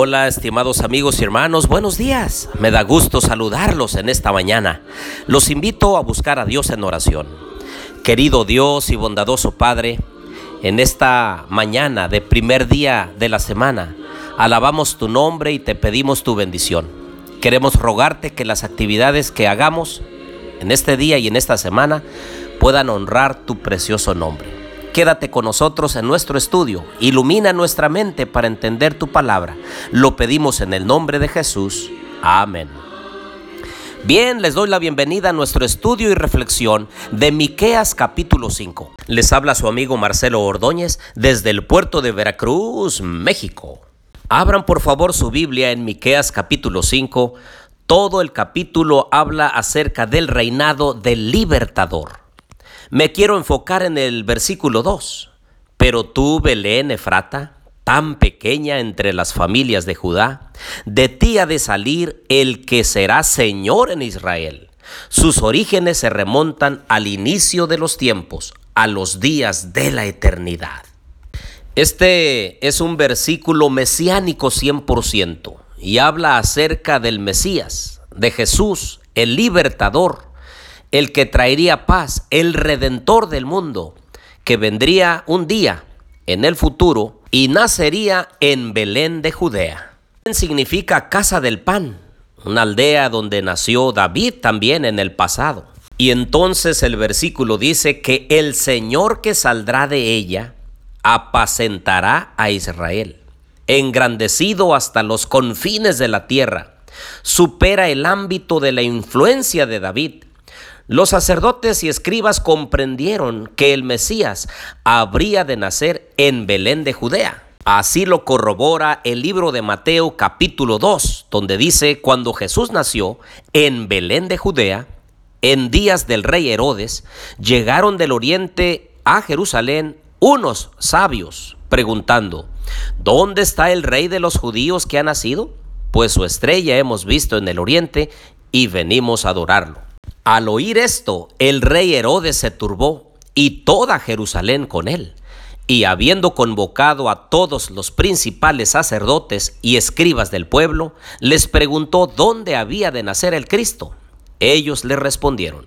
Hola, estimados amigos y hermanos, buenos días. Me da gusto saludarlos en esta mañana. Los invito a buscar a Dios en oración. Querido Dios y bondadoso Padre, en esta mañana de primer día de la semana, alabamos tu nombre y te pedimos tu bendición. Queremos rogarte que las actividades que hagamos en este día y en esta semana puedan honrar tu precioso nombre. Quédate con nosotros en nuestro estudio. Ilumina nuestra mente para entender tu palabra. Lo pedimos en el nombre de Jesús. Amén. Bien, les doy la bienvenida a nuestro estudio y reflexión de Miqueas capítulo 5. Les habla su amigo Marcelo Ordóñez desde el puerto de Veracruz, México. Abran por favor su Biblia en Miqueas capítulo 5. Todo el capítulo habla acerca del reinado del libertador. Me quiero enfocar en el versículo 2. Pero tú, Belén Efrata, tan pequeña entre las familias de Judá, de ti ha de salir el que será Señor en Israel. Sus orígenes se remontan al inicio de los tiempos, a los días de la eternidad. Este es un versículo mesiánico 100% y habla acerca del Mesías, de Jesús, el libertador, el que traería paz, el redentor del mundo, que vendría un día en el futuro y nacería en Belén de Judea. Significa casa del pan, una aldea donde nació David también en el pasado. Y entonces el versículo dice que el Señor que saldrá de ella apacentará a Israel, engrandecido hasta los confines de la tierra, supera el ámbito de la influencia de David los sacerdotes y escribas comprendieron que el Mesías habría de nacer en Belén de Judea. Así lo corrobora el libro de Mateo capítulo 2, donde dice, cuando Jesús nació en Belén de Judea, en días del rey Herodes, llegaron del oriente a Jerusalén unos sabios, preguntando, ¿dónde está el rey de los judíos que ha nacido? Pues su estrella hemos visto en el oriente y venimos a adorarlo. Al oír esto, el rey Herodes se turbó y toda Jerusalén con él. Y habiendo convocado a todos los principales sacerdotes y escribas del pueblo, les preguntó dónde había de nacer el Cristo. Ellos le respondieron,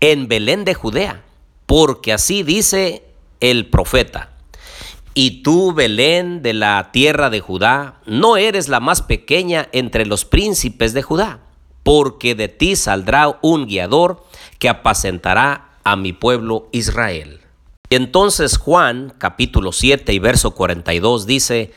en Belén de Judea, porque así dice el profeta. Y tú, Belén de la tierra de Judá, no eres la más pequeña entre los príncipes de Judá porque de ti saldrá un guiador que apacentará a mi pueblo Israel. Entonces Juan capítulo 7 y verso 42 dice,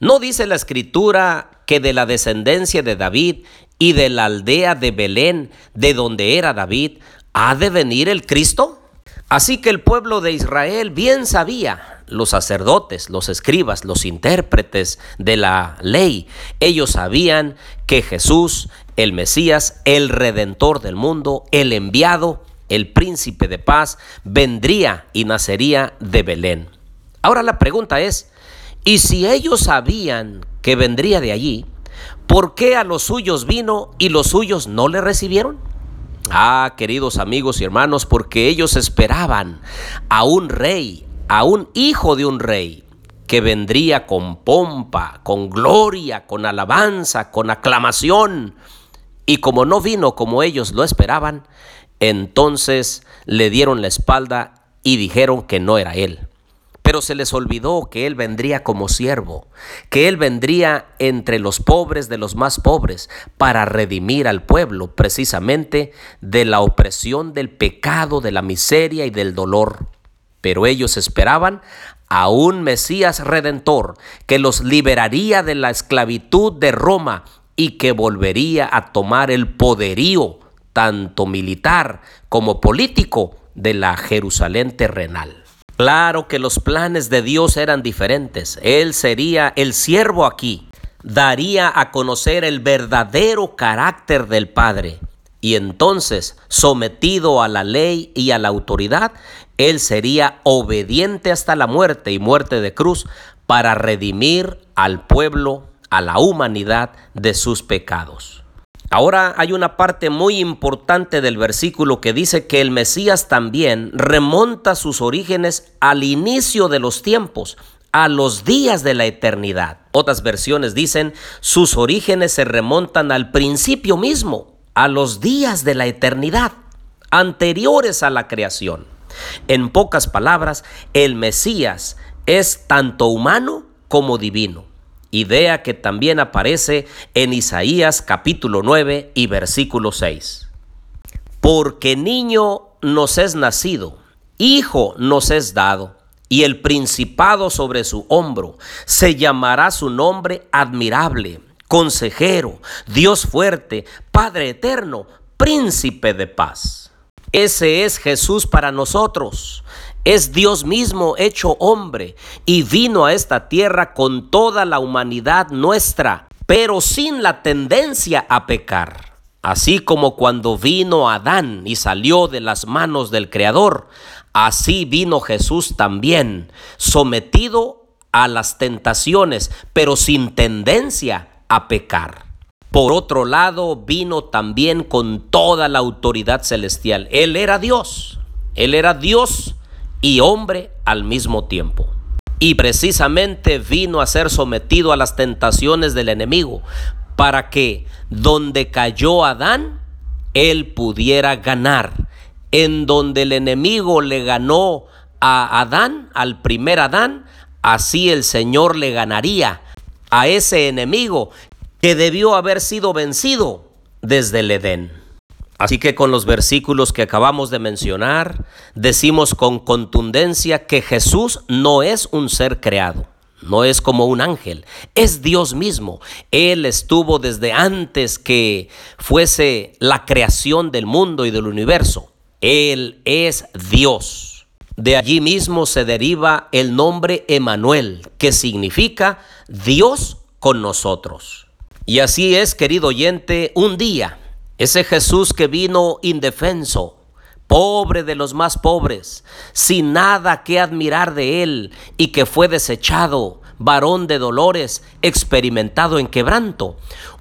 ¿no dice la escritura que de la descendencia de David y de la aldea de Belén, de donde era David, ha de venir el Cristo? Así que el pueblo de Israel bien sabía, los sacerdotes, los escribas, los intérpretes de la ley, ellos sabían que Jesús el Mesías, el Redentor del mundo, el enviado, el príncipe de paz, vendría y nacería de Belén. Ahora la pregunta es, ¿y si ellos sabían que vendría de allí, por qué a los suyos vino y los suyos no le recibieron? Ah, queridos amigos y hermanos, porque ellos esperaban a un rey, a un hijo de un rey, que vendría con pompa, con gloria, con alabanza, con aclamación, y como no vino como ellos lo esperaban, entonces le dieron la espalda y dijeron que no era él. Pero se les olvidó que Él vendría como siervo, que Él vendría entre los pobres de los más pobres para redimir al pueblo precisamente de la opresión del pecado, de la miseria y del dolor. Pero ellos esperaban a un Mesías redentor que los liberaría de la esclavitud de Roma y que volvería a tomar el poderío, tanto militar como político, de la Jerusalén terrenal. Claro que los planes de Dios eran diferentes. Él sería el siervo aquí, daría a conocer el verdadero carácter del Padre. Y entonces, sometido a la ley y a la autoridad, Él sería obediente hasta la muerte y muerte de cruz para redimir al pueblo a la humanidad de sus pecados. Ahora hay una parte muy importante del versículo que dice que el Mesías también remonta sus orígenes al inicio de los tiempos, a los días de la eternidad. Otras versiones dicen, sus orígenes se remontan al principio mismo, a los días de la eternidad, anteriores a la creación. En pocas palabras, el Mesías es tanto humano como divino, idea que también aparece en Isaías capítulo 9 y versículo 6. Porque niño nos es nacido, hijo nos es dado y el principado sobre su hombro. Se llamará su nombre admirable, consejero, Dios fuerte, Padre eterno, príncipe de paz. Ese es Jesús para nosotros. Es Dios mismo hecho hombre y vino a esta tierra con toda la humanidad nuestra, pero sin la tendencia a pecar. Así como cuando vino Adán y salió de las manos del Creador, así vino Jesús también, sometido a las tentaciones, pero sin tendencia a pecar. Por otro lado, vino también con toda la autoridad celestial. Él era Dios, Él era Dios y hombre al mismo tiempo. Y precisamente vino a ser sometido a las tentaciones del enemigo para que donde cayó Adán, él pudiera ganar. En donde el enemigo le ganó a Adán, al primer Adán, así el Señor le ganaría a ese enemigo que debió haber sido vencido desde el Edén. Así que con los versículos que acabamos de mencionar, decimos con contundencia que Jesús no es un ser creado. No es como un ángel, es Dios mismo. Él estuvo desde antes que fuese la creación del mundo y del universo. Él es Dios. De allí mismo se deriva el nombre Emanuel, que significa Dios con nosotros. Y así es, querido oyente, un día, ese Jesús que vino indefenso, pobre de los más pobres, sin nada que admirar de él y que fue desechado, varón de dolores, experimentado en quebranto.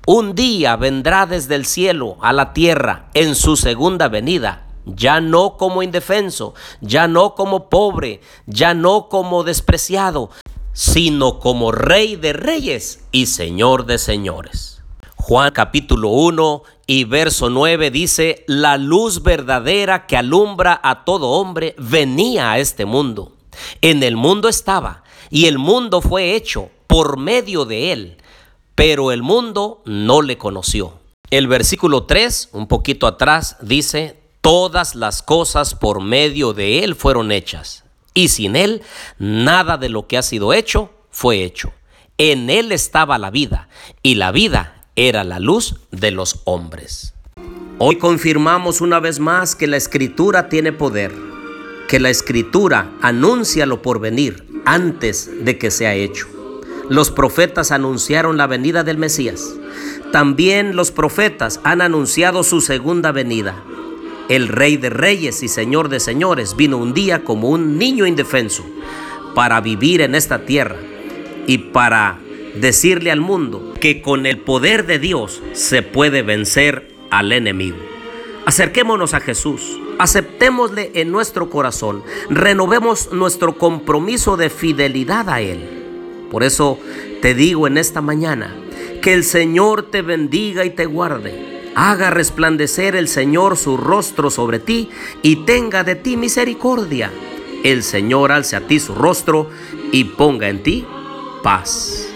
Un día vendrá desde el cielo a la tierra en su segunda venida, ya no como indefenso, ya no como pobre, ya no como despreciado, sino como rey de reyes y señor de señores. Juan capítulo 1 y verso 9 dice, la luz verdadera que alumbra a todo hombre venía a este mundo. En el mundo estaba y el mundo fue hecho por medio de él, pero el mundo no le conoció. El versículo 3, un poquito atrás, dice, todas las cosas por medio de él fueron hechas, y sin él nada de lo que ha sido hecho fue hecho. En él estaba la vida, y la vida era la luz de los hombres. Hoy confirmamos una vez más que la escritura tiene poder, que la escritura anuncia lo por venir antes de que sea hecho. Los profetas anunciaron la venida del Mesías. También los profetas han anunciado su segunda venida. El Rey de Reyes y Señor de Señores vino un día como un niño indefenso para vivir en esta tierra y para decirle al mundo que con el poder de Dios se puede vencer al enemigo. Acerquémonos a Jesús, aceptémosle en nuestro corazón, renovemos nuestro compromiso de fidelidad a Él. Por eso te digo en esta mañana, que el Señor te bendiga y te guarde. Haga resplandecer el Señor su rostro sobre ti y tenga de ti misericordia. El Señor alce a ti su rostro y ponga en ti paz.